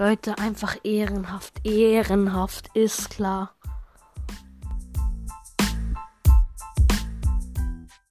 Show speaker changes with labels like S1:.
S1: Leute, einfach ehrenhaft. Ehrenhaft, ist klar.